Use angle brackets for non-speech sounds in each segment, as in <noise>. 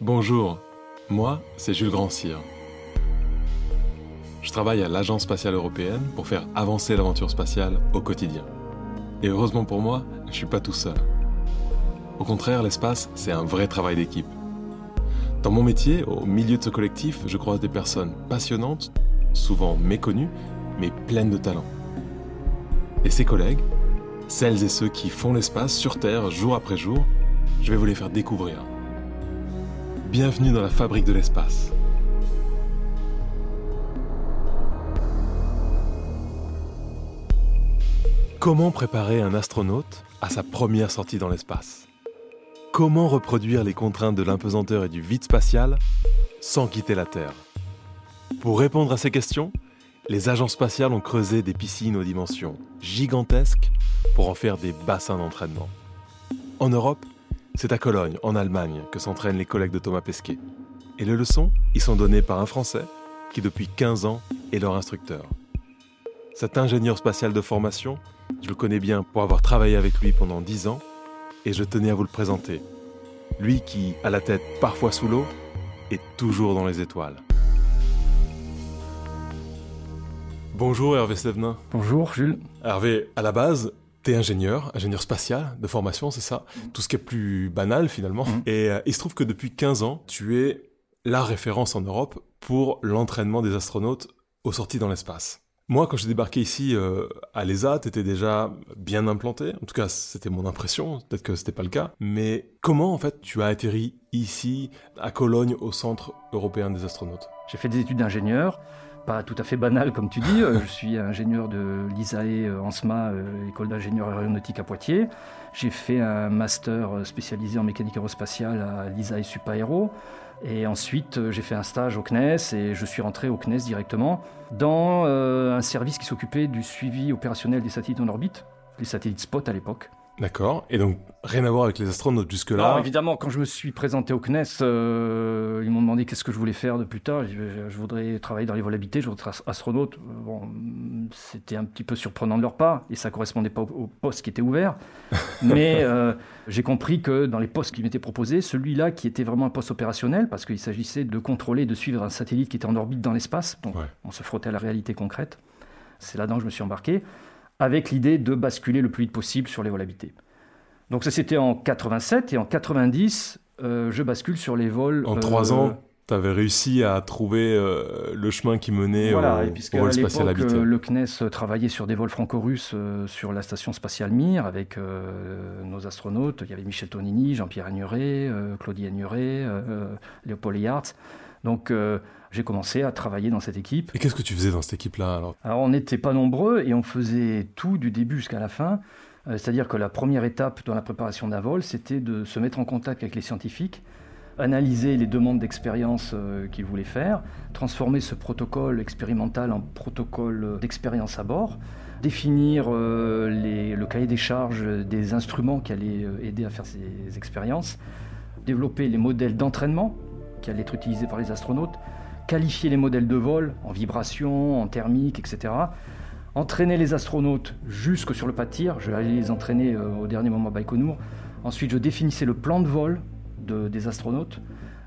Bonjour, moi c'est Jules Grandcir. Je travaille à l'Agence spatiale européenne pour faire avancer l'aventure spatiale au quotidien. Et heureusement pour moi, je suis pas tout seul. Au contraire, l'espace, c'est un vrai travail d'équipe. Dans mon métier, au milieu de ce collectif, je croise des personnes passionnantes, souvent méconnues, mais pleines de talent. Et ces collègues, celles et ceux qui font l'espace sur Terre jour après jour, je vais vous les faire découvrir. Bienvenue dans la fabrique de l'espace. Comment préparer un astronaute à sa première sortie dans l'espace? Comment reproduire les contraintes de l'impesanteur et du vide spatial sans quitter la Terre? Pour répondre à ces questions, les agences spatiales ont creusé des piscines aux dimensions gigantesques pour en faire des bassins d'entraînement. En Europe, c'est à Cologne, en Allemagne, que s'entraînent les collègues de Thomas Pesquet. Et les leçons y sont données par un Français qui, depuis 15 ans, est leur instructeur. Cet ingénieur spatial de formation, je le connais bien pour avoir travaillé avec lui pendant 10 ans, et je tenais à vous le présenter. Lui qui, à la tête parfois sous l'eau, est toujours dans les étoiles. Bonjour Hervé Stevenin. Bonjour Jules. Hervé, à la base, t'es ingénieur, ingénieur spatial de formation, c'est ça Tout ce qui est plus banal finalement. Mhm. Et euh, il se trouve que depuis 15 ans, tu es la référence en Europe pour l'entraînement des astronautes aux sorties dans l'espace. Moi, quand j'ai débarqué ici euh, à l'ESA, t'étais déjà bien implanté. En tout cas, c'était mon impression. Peut-être que c'était pas le cas. Mais comment, en fait, tu as atterri ici, à Cologne, au Centre européen des astronautes? J'ai fait des études d'ingénieur, pas tout à fait banal comme tu dis. Euh, je suis ingénieur de l'ISAE euh, ANSMA, euh, école d'ingénieur aéronautique à Poitiers. J'ai fait un master euh, spécialisé en mécanique aérospatiale à l'ISAE Supaéro. Et ensuite, euh, j'ai fait un stage au CNES et je suis rentré au CNES directement dans euh, un service qui s'occupait du suivi opérationnel des satellites en orbite, les satellites SPOT à l'époque. D'accord. Et donc, rien à voir avec les astronautes jusque-là. Alors, évidemment, quand je me suis présenté au CNES, euh, ils m'ont demandé qu'est-ce que je voulais faire de plus tard. Je, voudrais travailler dans les vols habités, je voudrais être astronaute. Euh, Bon, c'était un petit peu surprenant de leur part et ça correspondait pas au, au poste qui était ouvert. <laughs> Mais euh, j'ai compris que dans les postes qui m'étaient proposés, celui-là qui était vraiment un poste opérationnel, parce qu'il s'agissait de contrôler, de suivre un satellite qui était en orbite dans l'espace. Donc, Ouais. on se frottait à la réalité concrète. C'est là-dedans que je me suis embarqué, avec l'idée de basculer le plus vite possible sur les vols habités. Donc ça c'était en 87 et en 90, euh, je bascule sur les vols. En euh, trois ans, tu avais réussi à trouver euh, le chemin qui menait Voilà, au, et puisque au à vol spatial habité. euh, le CNES travaillait sur des vols franco-russes sur la station spatiale Mir avec nos astronautes. Il y avait Michel Tonini, Jean-Pierre Agnuret, Claudie Agnuret, Léopold Eyart. Donc euh, j'ai commencé à travailler dans cette équipe. Et qu'est-ce que tu faisais dans cette équipe-là alors? Alors on n'était pas nombreux et on faisait tout du début jusqu'à la fin. Euh, C'est-à-dire que la première étape dans la préparation d'un vol, c'était de se mettre en contact avec les scientifiques, analyser les demandes d'expérience euh, qu'ils voulaient faire, transformer ce protocole expérimental en protocole d'expérience à bord, définir les- le cahier des charges des instruments qui allaient aider à faire ces expériences, développer les modèles d'entraînement qui allaient être utilisés par les astronautes, qualifier les modèles de vol en vibration, en thermique, etc. Entraîner les astronautes jusque sur le pas de tir. Je allais les entraîner euh, au dernier moment à Baïkonour. Ensuite, je définissais le plan de vol de- des astronautes.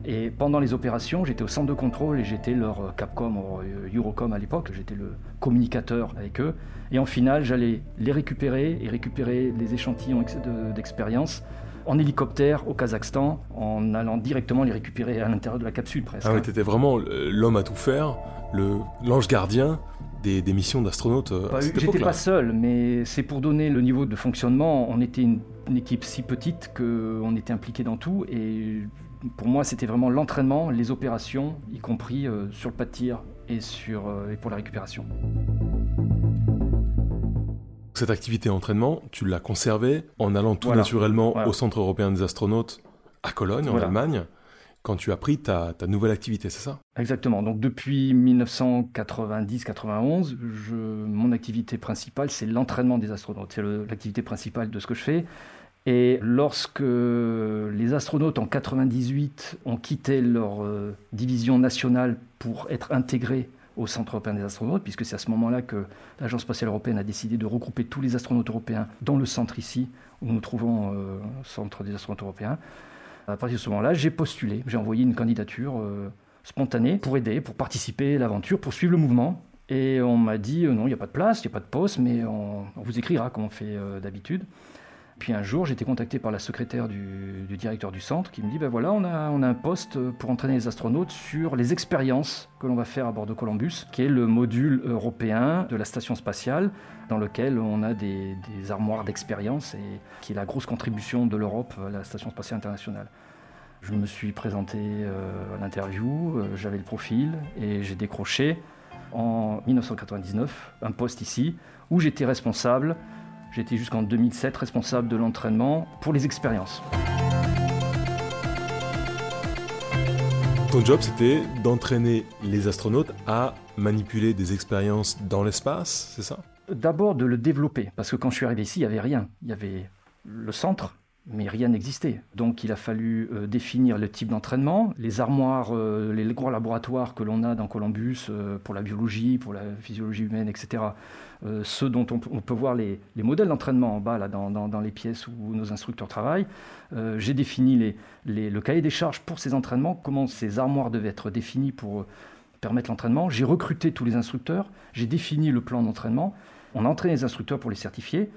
Et pendant les opérations, j'étais au centre de contrôle et j'étais leur euh, Capcom ou euh, Eurocom à l'époque. J'étais le communicateur avec eux. Et en finale, j'allais les récupérer et récupérer les échantillons ex- de- d'expérience en hélicoptère au Kazakhstan, en allant directement les récupérer à l'intérieur de la capsule presque. Ah oui, t'étais vraiment euh, l'homme à tout faire, le l'ange gardien des, des missions d'astronautes euh, J'étais pas seul, mais c'est pour donner le niveau de fonctionnement. On était une, une équipe si petite qu'on était impliqué dans tout. Et pour moi, c'était vraiment l'entraînement, les opérations, y compris euh, sur le pas de tir et, sur, euh, et pour la récupération. Cette activité entraînement, tu l'as conservée en allant tout Voilà. naturellement Voilà. au Centre européen des astronautes à Cologne, en Voilà. Allemagne, quand tu as pris ta, ta nouvelle activité, c'est ça? Exactement. Donc depuis 1990-91, je- mon activité principale, c'est l'entraînement des astronautes. C'est l'activité principale de ce que je fais. Et lorsque les astronautes en 98 ont quitté leur euh, division nationale pour être intégrés au Centre européen des astronautes, puisque c'est à ce moment-là que l'Agence spatiale européenne a décidé de regrouper tous les astronautes européens dans le centre ici, où nous trouvons euh, le Centre des astronautes européens. À partir de ce moment-là, j'ai postulé, j'ai envoyé une candidature euh, spontanée pour aider, pour participer à l'aventure, pour suivre le mouvement. Et on m'a dit non, il n'y a pas de place, il n'y a pas de poste, mais on, vous écrira comme on fait d'habitude. Puis un jour, j'ai été contacté par la secrétaire du, directeur du centre qui me dit ben voilà, on a, un poste pour entraîner les astronautes sur les expériences que l'on va faire à bord de Columbus, qui est le module européen de la station spatiale, dans lequel on a des, armoires d'expérience et qui est la grosse contribution de l'Europe à la station spatiale internationale. Je me suis présenté euh, à l'interview, euh, j'avais le profil et j'ai décroché en 1999 un poste ici où j'étais responsable J'étais jusqu'en 2007 responsable de l'entraînement pour les expériences. Ton job, c'était d'entraîner les astronautes à manipuler des expériences dans l'espace, c'est ça? D'abord de le développer, parce que quand je suis arrivé ici, il n'y avait rien. Il y avait le centre, mais rien n'existait. Donc il a fallu euh, définir le type d'entraînement, les armoires, euh, les gros laboratoires que l'on a dans Columbus euh, pour la biologie, pour la physiologie humaine, etc. ceux dont on, peut voir les, modèles d'entraînement en bas, là, dans, les pièces où nos instructeurs travaillent. J'ai défini le cahier des charges pour ces entraînements, comment ces armoires devaient être définies pour permettre l'entraînement. J'ai recruté tous les instructeurs, j'ai défini le plan d'entraînement. On a entraîné les instructeurs pour les certifier.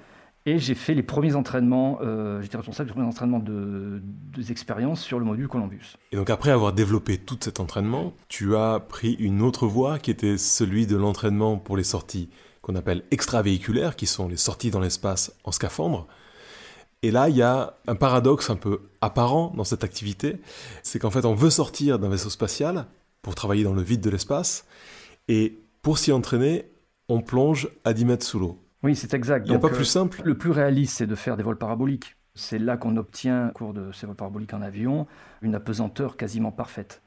Et j'ai fait les premiers entraînements, euh, j'étais responsable des premiers entraînements de, des expériences sur le module Columbus. Et donc après avoir développé tout cet entraînement, tu as pris une autre voie qui était celui de l'entraînement pour les sorties qu'on appelle extravéhiculaires, qui sont les sorties dans l'espace en scaphandre. Et là, il y a un paradoxe un peu apparent dans cette activité, c'est qu'en fait, on veut sortir d'un vaisseau spatial pour travailler dans le vide de l'espace, et pour s'y entraîner, on plonge à 10 mètres sous l'eau. Oui, c'est exact. Il n'y a pas plus euh, simple. Le plus réaliste, c'est de faire des vols paraboliques. C'est là qu'on obtient, au cours de ces vols paraboliques en avion, une apesanteur quasiment parfaite.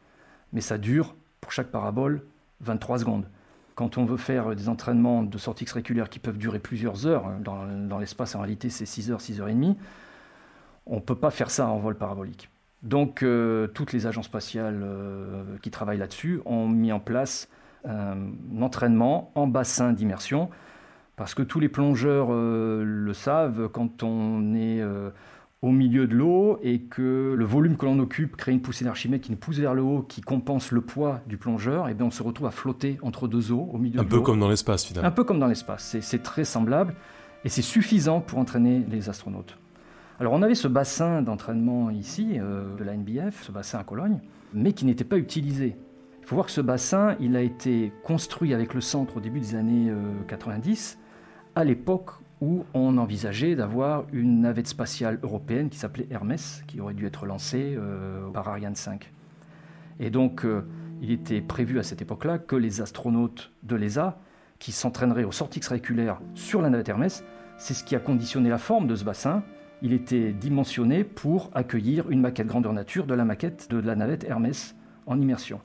Mais ça dure, pour chaque parabole, 23 secondes. Quand on veut faire des entraînements de sortie extravéhiculaire qui peuvent durer plusieurs heures, hein, dans, l'espace en réalité c'est 6 heures, 6 heures et demie, on ne peut pas faire ça en vol parabolique. Donc euh, toutes les agences spatiales euh, qui travaillent là-dessus ont mis en place un entraînement en bassin d'immersion parce que tous les plongeurs euh, le savent, quand on est euh, au milieu de l'eau et que le volume que l'on occupe crée une poussée d'Archimède qui nous pousse vers le haut, qui compense le poids du plongeur, et bien on se retrouve à flotter entre deux eaux au milieu Un de peu comme dans l'espace finalement. Un peu comme dans l'espace, c'est très semblable et c'est suffisant pour entraîner les astronautes. Alors on avait ce bassin d'entraînement ici, euh, de la NBF, ce bassin à Cologne, mais qui n'était pas utilisé. Il faut voir que ce bassin, il a été construit avec le centre au début des années 90 à l'époque où on envisageait d'avoir une navette spatiale européenne qui s'appelait Hermès, qui aurait dû être lancée euh, par Ariane 5. Et donc, euh, il était prévu à cette époque-là que les astronautes de l'ESA, qui s'entraîneraient aux sorties extravéhiculaires sur la navette Hermès, c'est ce qui a conditionné la forme de ce bassin. Il était dimensionné pour accueillir une maquette grandeur nature de la maquette de la navette Hermès en immersion.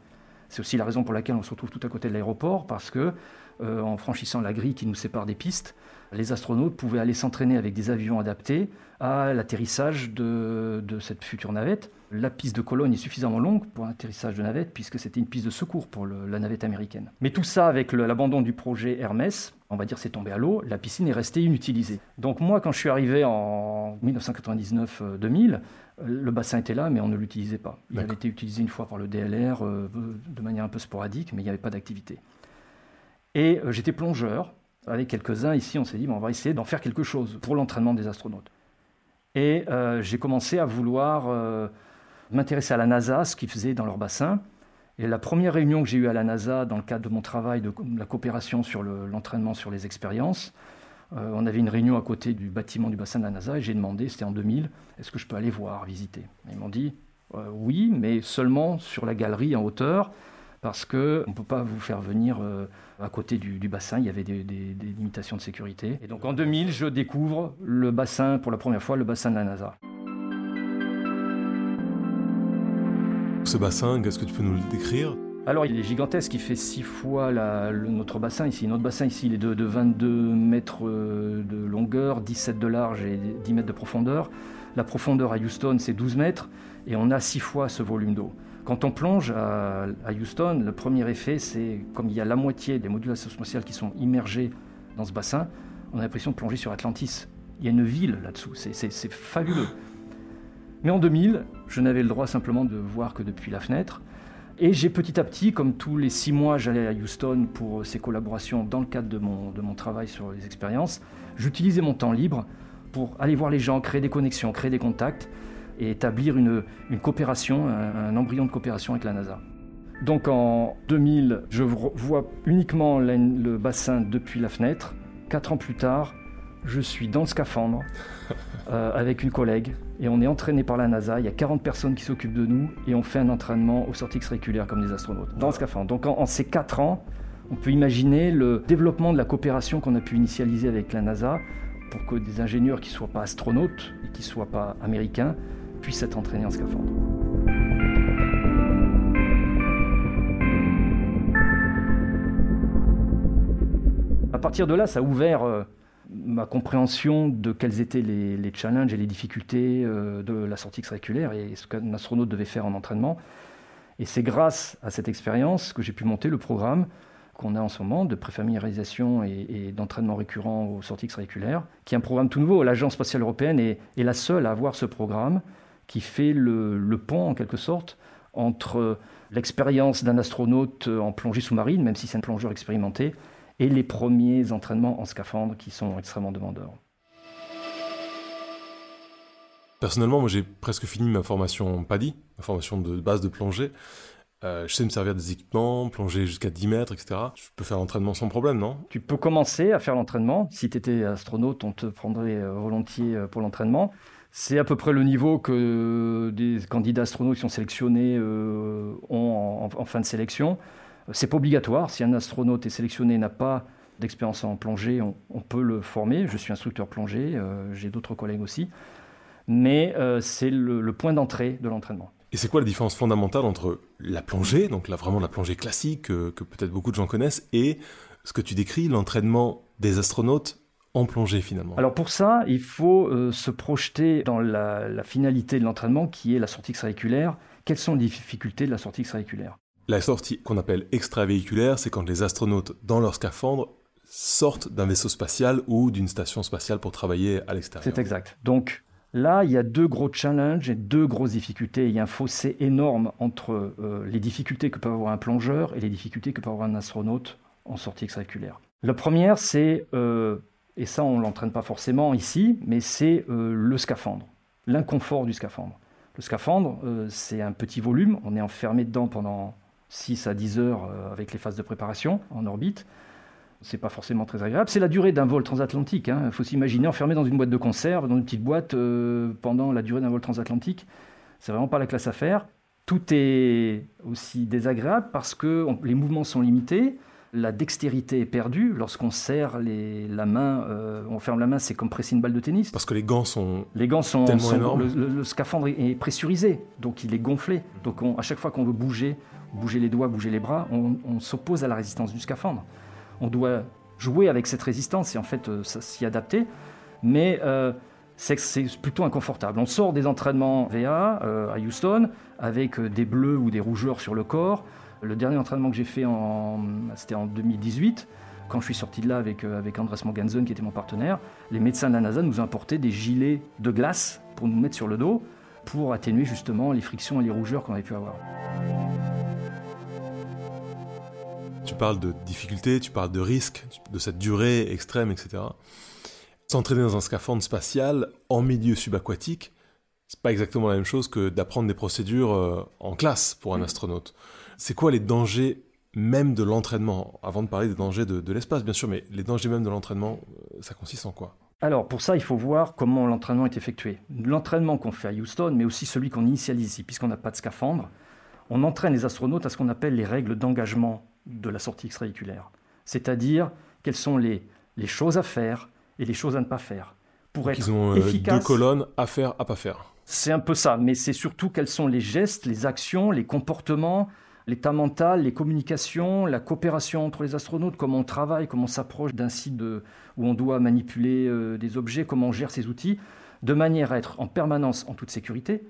C'est aussi la raison pour laquelle on se retrouve tout à côté de l'aéroport, parce que euh, en franchissant la grille qui nous sépare des pistes, les astronautes pouvaient aller s'entraîner avec des avions adaptés à l'atterrissage de, cette future navette. La piste de Cologne est suffisamment longue pour l'atterrissage de navette, puisque c'était une piste de secours pour la navette américaine. Mais tout ça, avec l'abandon du projet Hermès, on va dire c'est tombé à l'eau, la piscine est restée inutilisée. Donc moi, quand je suis arrivé en 1999-2000, le bassin était là, mais on ne l'utilisait pas. Il avait été utilisé une fois par le DLR euh, de manière un peu sporadique, mais il n'y avait pas d'activité. Et euh, j'étais plongeur. Avec quelques-uns ici, on s'est dit, on va essayer d'en faire quelque chose pour l'entraînement des astronautes. Et euh, j'ai commencé à vouloir euh, m'intéresser à la NASA, ce qu'ils faisaient dans leur bassin. Et la première réunion que j'ai eue à la NASA dans le cadre de mon travail de, la coopération sur l'entraînement sur les expériences, on avait une réunion à côté du bâtiment du bassin de la NASA et j'ai demandé, c'était en 2000, est-ce que je peux aller voir, visiter? Ils m'ont dit oui, mais seulement sur la galerie en hauteur parce qu'on ne peut pas vous faire venir euh, à côté du, bassin, il y avait des, limitations de sécurité. Et donc en 2000, je découvre le bassin, pour la première fois, le bassin de la NASA. Ce bassin, qu'est-ce que tu peux nous le décrire? Alors il est gigantesque, il fait six fois notre bassin ici. Notre bassin ici, il est de, 22 mètres euh, de longueur, 17 de large et 10 mètres de profondeur. La profondeur à Houston, c'est 12 mètres et on a six fois ce volume d'eau. Quand on plonge à, Houston, le premier effet, c'est comme il y a la moitié des modules spatiales qui sont immergés dans ce bassin, on a l'impression de plonger sur Atlantis. Il y a une ville là-dessous, c'est fabuleux. Mais en 2000, je n'avais le droit simplement de voir que depuis la fenêtre. Et j'ai petit à petit, comme tous les six mois, j'allais à Houston pour ces collaborations dans le cadre de mon travail sur les expériences. J'utilisais mon temps libre pour aller voir les gens, créer des connexions, créer des contacts et établir une, une coopération, un, embryon de coopération avec la NASA. Donc en 2000, je vois uniquement le bassin depuis la fenêtre. Quatre ans plus tard, je suis dans le scaphandre <laughs> euh, avec une collègue et on est entraîné par la NASA. Il y a 40 personnes qui s'occupent de nous et on fait un entraînement au sorties extraordinaires comme des astronautes dans le scaphandre. Donc en, ces 4 ans, on peut imaginer le développement de la coopération qu'on a pu initialiser avec la NASA pour que des ingénieurs qui ne soient pas astronautes et qui ne soient pas américains puissent être entraînés en scaphandre. À partir de là, ça a ouvert euh, ma compréhension de quels étaient les, challenges et les difficultés euh, de la sortie extravéhiculaire et ce qu'un astronaute devait faire en entraînement. Et c'est grâce à cette expérience que j'ai pu monter le programme qu'on a en ce moment de préfamiliarisation et, d'entraînement récurrent aux sorties extravéhiculaires, qui est un programme tout nouveau. L'Agence spatiale européenne est, la seule à avoir ce programme qui fait le pont, en quelque sorte, entre l'expérience d'un astronaute en plongée sous-marine, même si c'est un plongeur expérimenté, et les premiers entraînements en scaphandre qui sont extrêmement demandeurs. Personnellement, moi j'ai presque fini ma formation PADI, ma formation de base de plongée. Euh, je sais me servir des équipements, plonger jusqu'à 10 mètres, etc. Je peux faire l'entraînement sans problème, non? Tu peux commencer à faire l'entraînement. Si tu étais astronaute, on te prendrait euh, volontiers euh, pour l'entraînement. C'est à peu près le niveau que des candidats astronautes qui sont sélectionnés ont en, fin de sélection. C'est pas obligatoire. Si un astronaute est sélectionné et n'a pas d'expérience en plongée, on, peut le former. Je suis instructeur plongée, euh, j'ai d'autres collègues aussi. Mais euh, c'est le, point d'entrée de l'entraînement. Et c'est quoi la différence fondamentale entre la plongée, donc là vraiment la plongée classique que, peut-être beaucoup de gens connaissent, et ce que tu décris, l'entraînement des astronautes en plongée finalement Alors pour ça, il faut euh, se projeter dans la, la finalité de l'entraînement qui est la sortie extravéhiculaire. Quelles sont les difficultés de la sortie extravéhiculaire la sortie qu'on appelle extravéhiculaire, c'est quand les astronautes, dans leur scaphandre, sortent d'un vaisseau spatial ou d'une station spatiale pour travailler à l'extérieur. C'est exact. Donc là, il y a deux gros challenges et deux grosses difficultés. Il y a un fossé énorme entre euh, les difficultés que peut avoir un plongeur et les difficultés que peut avoir un astronaute en sortie extravéhiculaire. La première, c'est, euh, et ça on ne l'entraîne pas forcément ici, mais c'est euh, le scaphandre, l'inconfort du scaphandre. Le scaphandre, c'est un petit volume, on est enfermé dedans pendant 6 à 10 heures euh, avec les phases de préparation en orbite. C'est pas forcément très agréable. C'est la durée d'un vol transatlantique. Il hein. faut s'imaginer enfermé dans une boîte de conserve, dans une petite boîte euh, pendant la durée d'un vol transatlantique. C'est vraiment pas la classe à faire. Tout est aussi désagréable parce que les mouvements sont limités la dextérité est perdue lorsqu'on serre la main, euh, on ferme la main, c'est comme presser une balle de tennis. Parce que les gants sont les gants sont, tellement énormes. Le, scaphandre est pressurisé, donc il est gonflé. Donc à chaque fois qu'on veut bouger, bouger les doigts, bouger les bras, on, s'oppose à la résistance du scaphandre. On doit jouer avec cette résistance et en fait euh, s'y adapter, mais euh, c'est plutôt inconfortable. On sort des entraînements VA à Houston avec des bleus ou des rougeurs sur le corps. Le dernier entraînement que j'ai fait, c'était en 2018. Quand je suis sorti de là avec, euh, avec Andres Morganson, qui était mon partenaire, les médecins de la NASA nous ont apporté des gilets de glace pour nous mettre sur le dos, pour atténuer justement les frictions et les rougeurs qu'on avait pu avoir. Tu parles de difficultés, tu parles de risques, de cette durée extrême, etc. S'entraîner dans un scaphandre spatial en milieu subaquatique, c'est pas exactement la même chose que d'apprendre des procédures euh, en classe pour un astronaute. C'est quoi les dangers même de l'entraînement? Avant de parler des dangers de, l'espace, bien sûr, mais les dangers même de l'entraînement, euh, ça consiste en quoi? Alors pour ça, il faut voir comment l'entraînement est effectué. L'entraînement qu'on fait à Houston, mais aussi celui qu'on initialise ici, puisqu'on n'a pas de scaphandre, on entraîne les astronautes à ce qu'on appelle les règles d'engagement de la sortie extravéhiculaire. C'est-à-dire quelles sont les, choses à faire et les choses à ne pas faire. Pour être ils ont euh, deux colonnes à faire, à pas faire. C'est un peu ça, mais c'est surtout quels sont les gestes, les actions, les comportements l'état mental, les communications, la coopération entre les astronautes, comment on travaille, comment on s'approche d'un site où on doit manipuler euh, des objets, comment on gère ces outils, de manière à être en permanence en toute sécurité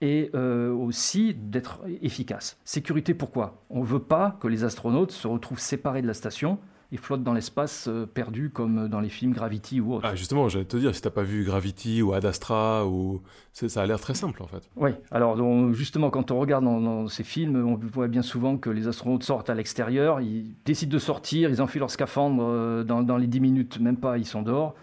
et euh, aussi d'être efficace. Sécurité pourquoi? On ne veut pas que les astronautes se retrouvent séparés de la station et flottent dans l'espace euh, perdu comme dans les films Gravity ou autre. Ah justement, j'allais te dire, si t'as pas vu Gravity ou Ad Astra, ou... ça a l'air très simple en fait. Oui, alors justement quand on regarde dans, ces films, on voit bien souvent que les astronautes sortent à l'extérieur, ils décident de sortir, ils enfilent leur scaphandre euh, dans, dans les 10 minutes, même pas, ils sont dehors.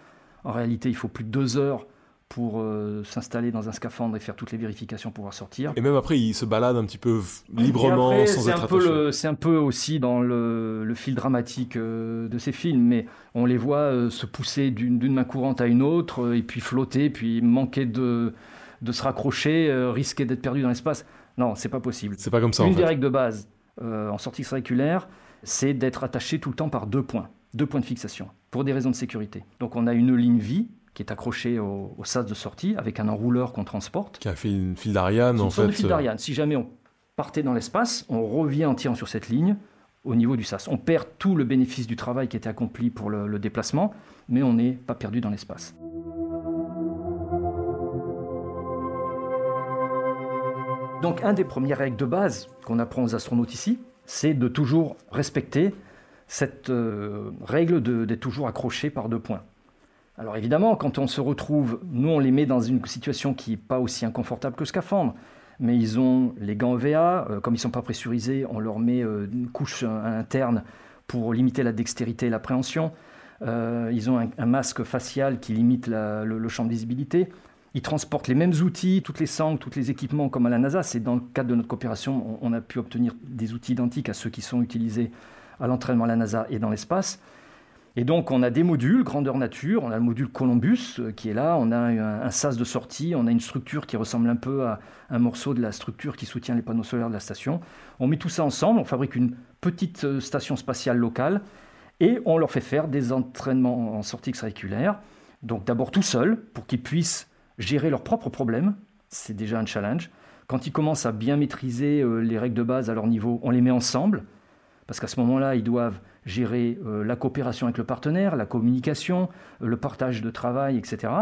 En réalité, il faut plus de deux heures pour euh, s'installer dans un scaphandre et faire toutes les vérifications pour pouvoir sortir. Et même après, il se balade un petit peu librement sans être attaché. C'est un peu aussi dans le, fil dramatique euh, de ces films, mais on les voit euh, se pousser d'une main courante à une autre, et puis flotter, puis manquer de, de se raccrocher, risquer d'être perdu dans l'espace. Non, c'est pas possible. C'est pas comme ça. Une en fait. des règles de base en sortie extravéhiculaire, c'est d'être attaché tout le temps par deux points, deux points de fixation, pour des raisons de sécurité. Donc on a une ligne vie qui est accroché au, sas de sortie avec un enrouleur qu'on transporte. Qui a fait une file d'Ariane en fait. Une file d'Ariane. Si jamais on partait dans l'espace, on revient en tirant sur cette ligne au niveau du sas. On perd tout le bénéfice du travail qui était accompli pour le, déplacement, mais on n'est pas perdu dans l'espace. Donc, un des premières règles de base qu'on apprend aux astronautes ici, c'est de toujours respecter cette euh, règle d'être toujours accroché par deux points. Alors évidemment, quand on se retrouve, nous on les met dans une situation qui n'est pas aussi inconfortable que scaphandre, mais ils ont les gants EVA, euh, comme ils ne sont pas pressurisés, on leur met euh, une couche interne pour limiter la dextérité et l'appréhension. Euh, ils ont un, masque facial qui limite le, champ de visibilité. Ils transportent les mêmes outils, toutes les sangles, tous les équipements comme à la NASA. C'est dans le cadre de notre coopération, on a pu obtenir des outils identiques à ceux qui sont utilisés à l'entraînement à la NASA et dans l'espace. Et donc on a des modules, grandeur nature, on a le module Columbus euh, qui est là, on a un, sas de sortie, on a une structure qui ressemble un peu à un morceau de la structure qui soutient les panneaux solaires de la station. On met tout ça ensemble, on fabrique une petite euh, station spatiale locale et on leur fait faire des entraînements en sortie extravéhiculaire. Donc d'abord tout seul pour qu'ils puissent gérer leurs propres problèmes, c'est déjà un challenge. Quand ils commencent à bien maîtriser euh, les règles de base à leur niveau, on les met ensemble parce qu'à ce moment-là, ils doivent gérer euh, la coopération avec le partenaire, la communication, euh, le partage de travail, etc.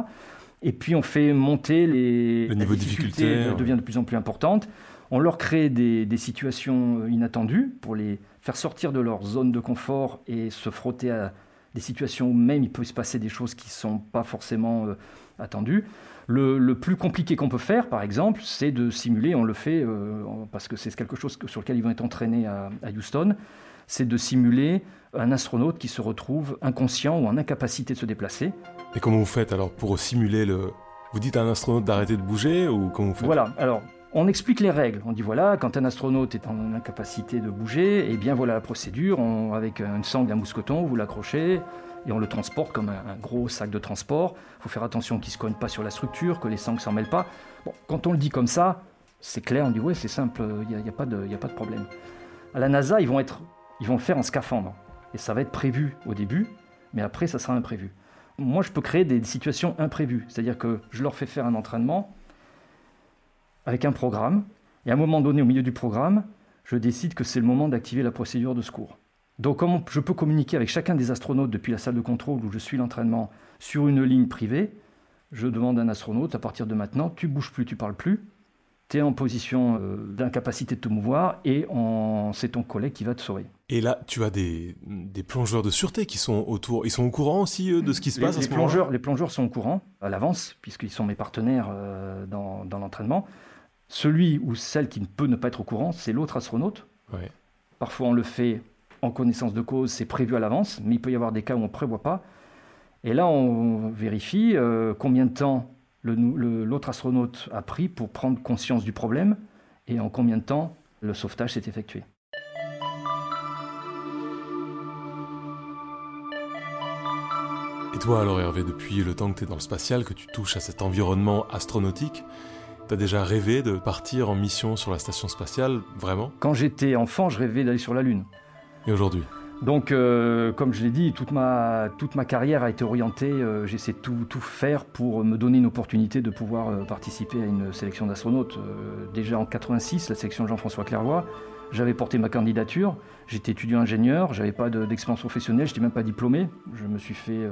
Et puis on fait monter les... Le niveau de difficulté devient de plus en plus importante. On leur crée des, situations euh, inattendues pour les faire sortir de leur zone de confort et se frotter à des situations où même il peut se passer des choses qui ne sont pas forcément attendues. Le, plus compliqué qu'on peut faire, par exemple, c'est de simuler, on le fait parce que c'est quelque chose sur lequel ils vont être entraînés à Houston, c'est de simuler un astronaute qui se retrouve inconscient ou en incapacité de se déplacer. Et comment vous faites alors pour simuler le... Vous dites à un astronaute d'arrêter de bouger ou comment vous faites? Voilà, alors on explique les règles. On dit voilà, quand un astronaute est en incapacité de bouger, et eh bien voilà la procédure. avec une sangle, un mousqueton, vous l'accrochez et on le transporte comme un, gros sac de transport. Il faut faire attention qu'il ne se cogne pas sur la structure, que les sangles ne s'en mêlent pas. Bon, quand on le dit comme ça, c'est clair, on dit ouais, c'est simple, il n'y a, a, pas de, a pas de problème. À la NASA, ils vont être ils vont le faire en scaphandre. Et ça va être prévu au début, mais après, ça sera imprévu. Moi, je peux créer des situations imprévues. C'est-à-dire que je leur fais faire un entraînement avec un programme, et à un moment donné, au milieu du programme, je décide que c'est le moment d'activer la procédure de secours. Donc, comme je peux communiquer avec chacun des astronautes depuis la salle de contrôle où je suis l'entraînement sur une ligne privée, je demande à un astronaute, à partir de maintenant, tu bouges plus, tu parles plus, tu es en position euh, d'incapacité de te mouvoir et c'est ton collègue qui va te sauver. Et là, tu as des, plongeurs de sûreté qui sont autour. Ils sont au courant aussi de ce qui se passe les, ce plongeurs, Les plongeurs sont au courant à l'avance, puisqu'ils sont mes partenaires euh, dans, l'entraînement. Celui ou celle qui ne peut ne pas être au courant, c'est l'autre astronaute. Parfois, on le fait en connaissance de cause, c'est prévu à l'avance, mais il peut y avoir des cas où on ne prévoit pas. Et là, on vérifie euh, combien de temps l'autre astronaute a pris pour prendre conscience du problème et en combien de temps le sauvetage s'est effectué. Et toi alors Hervé, depuis le temps que tu es dans le spatial, que tu touches à cet environnement astronautique, tu as déjà rêvé de partir en mission sur la station spatiale, vraiment? Quand j'étais enfant, je rêvais d'aller sur la Lune. Et aujourd'hui donc, euh, comme je l'ai dit, toute ma, toute ma carrière a été orientée, euh, j'essaie de tout, tout, faire pour me donner une opportunité de pouvoir euh, participer à une sélection d'astronautes. déjà en 86, la sélection de Jean-François Clairvoy, j'avais porté ma candidature, j'étais étudiant ingénieur, j'avais pas d'expérience professionnelle, je n'étais même pas diplômé, je me suis fait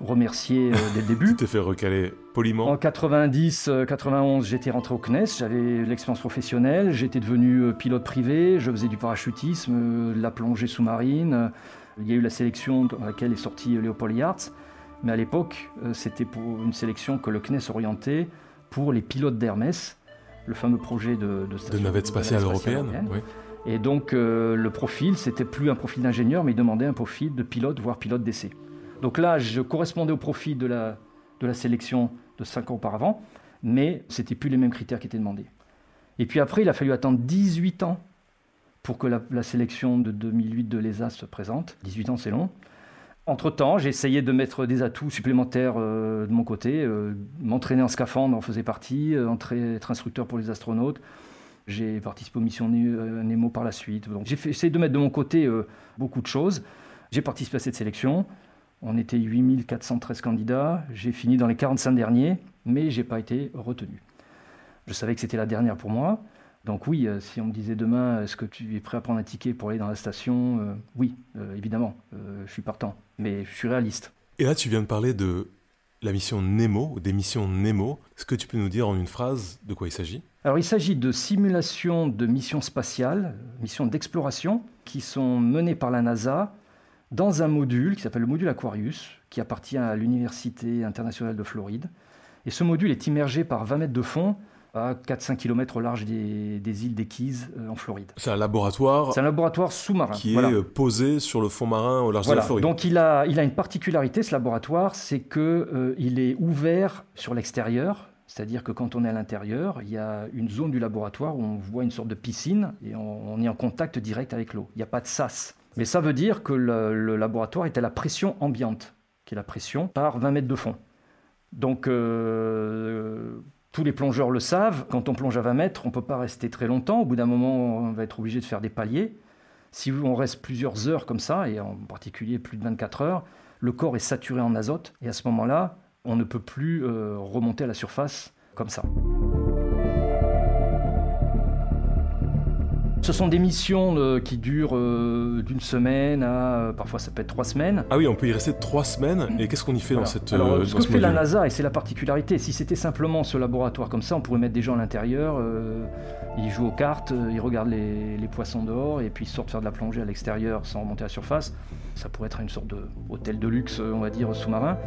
remercier euh, dès le début. <laughs> tu t'es fait recaler poliment En 90, 91, euh, j'étais rentré au CNES, j'avais l'expérience professionnelle, j'étais devenu euh, pilote privé, je faisais du parachutisme, de la plongée sous-marine. Il y a eu la sélection dans laquelle est sorti Léopold Yartz, mais à l'époque, euh, c'était pour une sélection que le CNES orientait pour les pilotes d'Hermès, le fameux projet de, de, navette spatiale européenne. Et donc euh, le profil, c'était plus un profil d'ingénieur, mais il demandait un profil de pilote, voire pilote d'essai. Donc là, je correspondais au profil de la, de la sélection de 5 ans auparavant, mais ce n'était plus les mêmes critères qui étaient demandés. Et puis après, il a fallu attendre 18 ans pour que la, sélection de 2008 de l'ESA se présente. 18 ans, c'est long. Entre-temps, j'ai essayé de mettre des atouts supplémentaires euh, de mon côté. Euh, m'entraîner en scaphandre en faisait partie, euh, être instructeur pour les astronautes. J'ai participé aux missions Nemo par la suite. J'ai essayé de mettre de mon côté beaucoup de choses. J'ai participé à cette sélection. On était 8413 candidats. J'ai fini dans les 45 derniers, mais je n'ai pas été retenu. Je savais que c'était la dernière pour moi. Donc oui, euh, si on me disait demain, est-ce que tu es prêt à prendre un ticket pour aller dans la station euh, Oui, euh, évidemment, je suis partant, mais je suis réaliste. Et là, tu viens de parler de la mission Nemo, ou des missions Nemo. Est-ce que tu peux nous dire en une phrase de quoi il s'agit? Alors il s'agit de simulations de missions spatiales, missions d'exploration, qui sont menées par la NASA dans un module qui s'appelle le module Aquarius, qui appartient à l'Université internationale de Floride. Et ce module est immergé par 20 mètres de fond à 4-5 km au large des, îles des Keys euh, en Floride. C'est un laboratoire. C'est un laboratoire sous-marin. Qui est posé sur le fond marin au large de la Floride. Donc il a, il a une particularité, ce laboratoire, c'est qu'il euh, il est ouvert sur l'extérieur. C'est-à-dire que quand on est à l'intérieur, il y a une zone du laboratoire où on voit une sorte de piscine et on, est en contact direct avec l'eau. Il n'y a pas de sas. Mais ça veut dire que le, laboratoire est à la pression ambiante, qui est la pression par 20 mètres de fond. Donc, tous les plongeurs le savent, quand on plonge à 20 mètres, on ne peut pas rester très longtemps. Au bout d'un moment, on va être obligé de faire des paliers. Si on reste plusieurs heures comme ça, et en particulier plus de 24 heures, le corps est saturé en azote. Et à ce moment-là, on ne peut plus euh, remonter à la surface comme ça. Ce sont des missions euh, qui durent euh, d'une semaine à euh, parfois ça peut être trois semaines. Ah oui, on peut y rester trois semaines. Et qu'est-ce qu'on y fait dans cette Alors, Ce que fait la NASA, et c'est la particularité, si c'était simplement ce laboratoire comme ça, on pourrait mettre des gens à l'intérieur, ils jouent aux cartes, ils regardent les, poissons dehors et puis ils sortent faire de la plongée à l'extérieur sans remonter à la surface. Ça pourrait être une sorte d'hôtel de, de luxe, on va dire, sous-marin.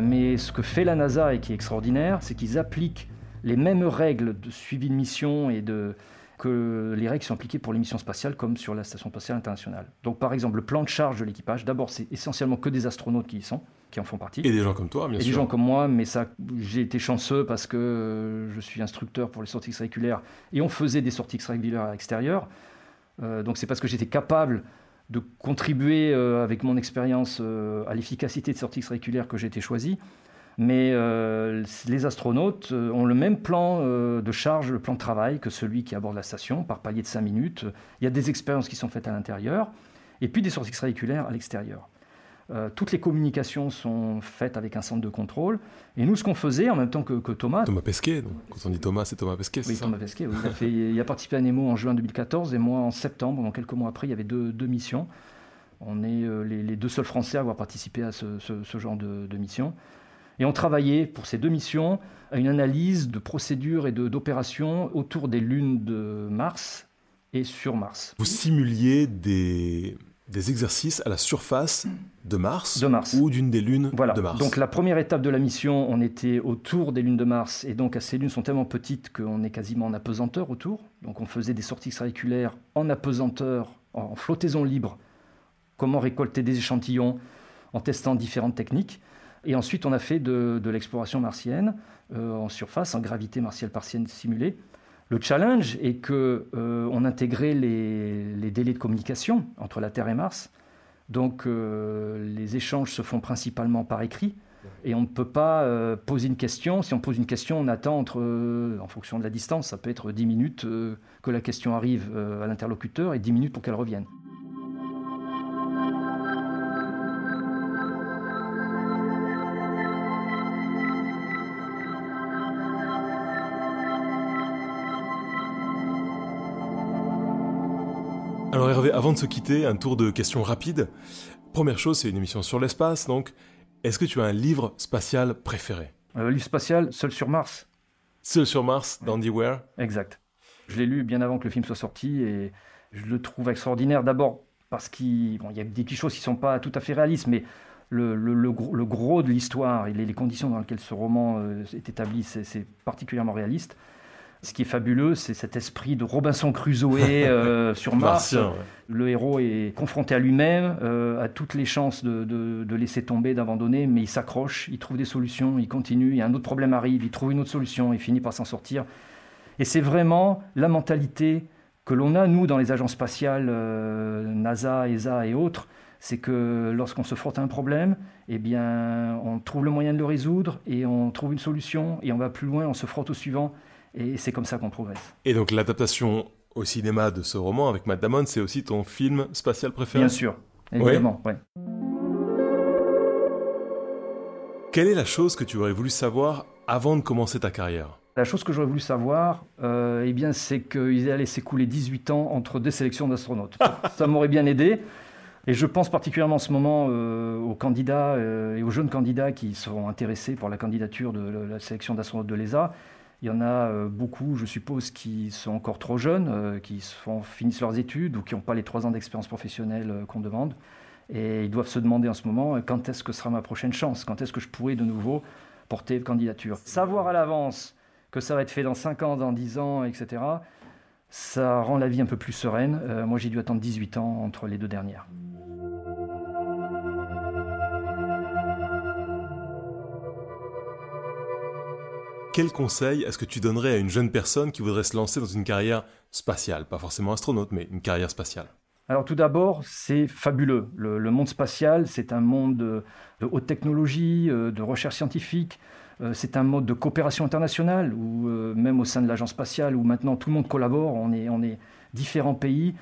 mais ce que fait la NASA et qui est extraordinaire, c'est qu'ils appliquent les mêmes règles de suivi de mission et de que les règles sont appliquées pour les missions spatiales comme sur la Station spatiale internationale. Donc par exemple, le plan de charge de l'équipage, d'abord c'est essentiellement que des astronautes qui y sont, qui en font partie. Et des gens comme toi, bien sûr. Et des gens comme moi, mais ça, j'ai été chanceux parce que euh, je suis instructeur pour les sorties extravéhiculaires et on faisait des sorties extravéhiculaires à l'extérieur. Euh, donc c'est parce que j'étais capable de contribuer euh, avec mon expérience à l'efficacité de sorties extravéhiculaires que j'ai été choisi. Mais euh, les astronautes euh, ont le même plan euh, de charge, le plan de travail que celui qui aborde la station par palier de 5 minutes. Il y a des expériences qui sont faites à l'intérieur et puis des sorties extravéhiculaires à l'extérieur. toutes les communications sont faites avec un centre de contrôle. Et nous, ce qu'on faisait en même temps que, Thomas. Thomas Pesquet, donc. quand on dit Thomas, c'est Thomas Pesquet, oui, Thomas Pesquet, oui. il, a fait, il, a participé à Nemo en juin 2014 et moi en septembre, donc quelques mois après, il y avait deux, deux missions. On est les, deux seuls Français à avoir participé à ce, ce, genre de, de mission. Et on travaillait pour ces deux missions à une analyse de procédures et d'opérations autour des lunes de Mars et sur Mars. Vous simuliez des, des exercices à la surface de Mars, de Mars. ou d'une des lunes voilà. de Mars. Donc la première étape de la mission, on était autour des lunes de Mars, et donc ces lunes sont tellement petites qu'on est quasiment en apesanteur autour. Donc on faisait des sorties extravéhiculaires en apesanteur, en flottaison libre, comment récolter des échantillons en testant différentes techniques. Et ensuite, on a fait de, l'exploration martienne euh, en surface, en gravité martienne partielle simulée. Le challenge est que euh, on intégrait les, délais de communication entre la Terre et Mars. Donc, euh, les échanges se font principalement par écrit. Et on ne peut pas poser une question. Si on pose une question, on attend en fonction de la distance, ça peut être 10 minutes que la question arrive à l'interlocuteur et 10 minutes pour qu'elle revienne. Alors Hervé, avant de se quitter, un tour de questions rapides. Première chose, c'est une émission sur l'espace, donc est-ce que tu as un livre spatial préféré? Un livre spatial, Seul sur Mars. Seul sur Mars, d'Andy Ware Exact. Je l'ai lu bien avant que le film soit sorti et je le trouve extraordinaire. D'abord, parce qu'il y a des petites choses qui ne sont pas tout à fait réalistes, mais le, gros de l'histoire et les, conditions dans lesquelles ce roman euh, est établi, c'est réaliste. réaliste. Ce qui est fabuleux, c'est cet esprit de Robinson Crusoe euh, <laughs> sur Mars. Le héros est confronté à lui-même, euh, à toutes les chances de, laisser tomber, d'abandonner, mais il s'accroche, il trouve des solutions, il continue, il un autre problème arrive, il trouve une autre solution, il finit par s'en sortir. Et c'est vraiment la mentalité que l'on a, nous, dans les agences spatiales, NASA, ESA et autres, c'est que lorsqu'on se frotte à un problème, eh bien, on trouve le moyen de le résoudre et on trouve une solution et on va plus loin, on se frotte au suivant et c'est comme ça qu'on progresse. Et donc l'adaptation au cinéma de ce roman avec Matt Damon, c'est aussi ton film spatial préféré? Bien sûr, évidemment, oui. Quelle est la chose que tu aurais voulu savoir avant de commencer ta carrière? La chose que j'aurais voulu savoir, euh, eh bien, c'est qu'il allait s'écouler 18 ans entre deux sélections d'astronautes. ça m'aurait bien aidé. Et je pense particulièrement en ce moment euh, aux candidats euh, et aux jeunes candidats qui seront intéressés pour la candidature de la sélection d'astronautes de l'ESA. Il y en a euh, beaucoup, je suppose, qui sont encore trop jeunes, qui finissent leurs études ou qui n'ont pas les trois ans d'expérience professionnelle qu'on demande. Et ils doivent se demander en ce moment quand est-ce que sera ma prochaine chance, quand est-ce que je pourrai de nouveau porter candidature? Savoir à l'avance que ça va être fait dans 5 ans, dans 10 ans, etc., ça rend la vie un peu plus sereine. moi, j'ai dû attendre 18 ans entre les deux dernières. Quel conseil est-ce que tu donnerais à une jeune personne qui voudrait se lancer dans une carrière spatiale? Pas forcément astronaute, mais une carrière spatiale. Alors tout d'abord, c'est fabuleux. Le, monde spatial, c'est un monde de, haute technologie, euh, de recherche scientifique. Euh, c'est un mode de coopération internationale, où euh, même au sein de l'agence spatiale, où maintenant tout le monde collabore, on est, on est différents pays.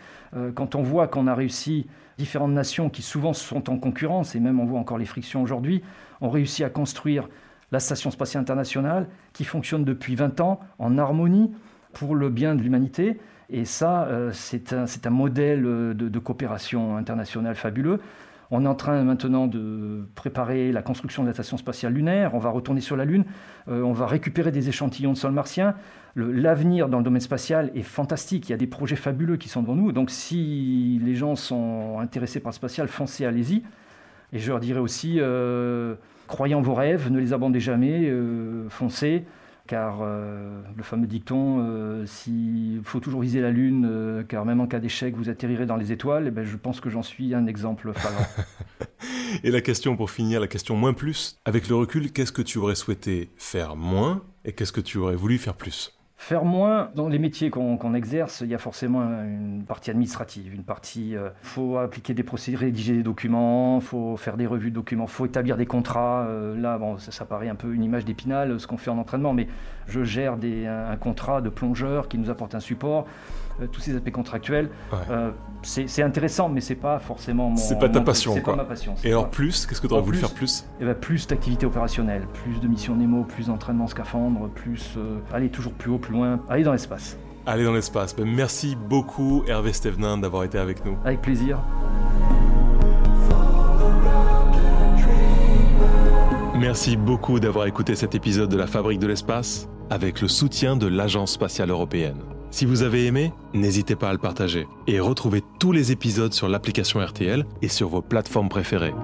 quand on voit qu'on a réussi, différentes nations qui souvent sont en concurrence, et même on voit encore les frictions aujourd'hui, ont réussi à construire la Station spatiale internationale, qui fonctionne depuis 20 ans en harmonie pour le bien de l'humanité. Et ça, euh, c'est un, modèle de, coopération internationale fabuleux. On est en train maintenant de préparer la construction de la station spatiale lunaire. On va retourner sur la Lune. Euh, on va récupérer des échantillons de sol martien. L'avenir dans le domaine spatial est fantastique. Il y a des projets fabuleux qui sont devant nous. Donc, si les gens sont intéressés par le spatial, foncez, allez-y. Et je leur dirais aussi, euh, croyez en vos rêves, ne les abandonnez jamais, euh, foncez, car euh, le fameux dicton, s'il faut toujours viser la Lune, car même en cas d'échec, vous atterrirez dans les étoiles, eh ben, je pense que j'en suis un exemple <laughs> et la question pour finir, la question moins plus, avec le recul, qu'est-ce que tu aurais souhaité faire moins et qu'est-ce que tu aurais voulu faire plus? Faire moins, dans les métiers qu'on exerce, il y a forcément une partie administrative, une partie, euh, faut appliquer des procédures, rédiger des documents, il faut faire des revues de documents, il faut établir des contrats. Euh, là, bon, ça, paraît un peu une image d'épinal, ce qu'on fait en entraînement, mais je gère un, contrat de plongeur qui nous apporte un support. Euh, tous ces aspects contractuels, c'est intéressant, mais c'est pas forcément mon. C'est pas ta passion, quoi. Pas ma passion. Et alors plus, qu'est-ce que tu aurais voulu faire plus eh ben, Plus d'activités opérationnelles, plus de missions Nemo, plus d'entraînement scaphandre, plus aller toujours plus haut, plus loin, aller dans l'espace. Aller dans l'espace. Ben, merci beaucoup Hervé Stevenin d'avoir été avec nous. Avec plaisir. Merci beaucoup d'avoir écouté cet épisode de la Fabrique de l'espace avec le soutien de l'Agence spatiale européenne. Si vous avez aimé, n'hésitez pas à le partager et retrouvez tous les épisodes sur l'application RTL et sur vos plateformes préférées.